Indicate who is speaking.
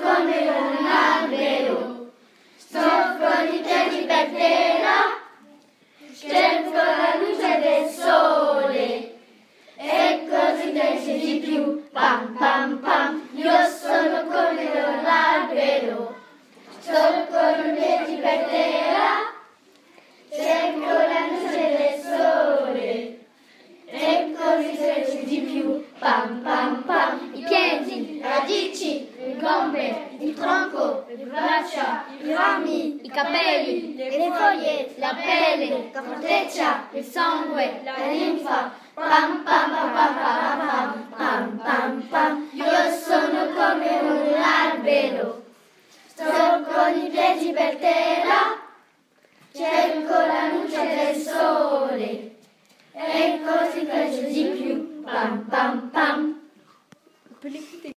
Speaker 1: come un albero. Sto con i piedi per terra, cerco la luce del sole e così cresce di più. Pam pam pam, io sono come un albero. Sto con i piedi per terra, cerco la luce del sole e così cresce di più. Pam pam, il tronco, le braccia, i rami,
Speaker 2: i capelli,
Speaker 1: le foglie, la pelle, la corteccia, il sangue, la linfa. Pam pam pam pam pam pam pam pam. Io sono come un albero. Sto con i piedi per terra. Cerco la luce del sole. E così faccio di più. Pam pam pam.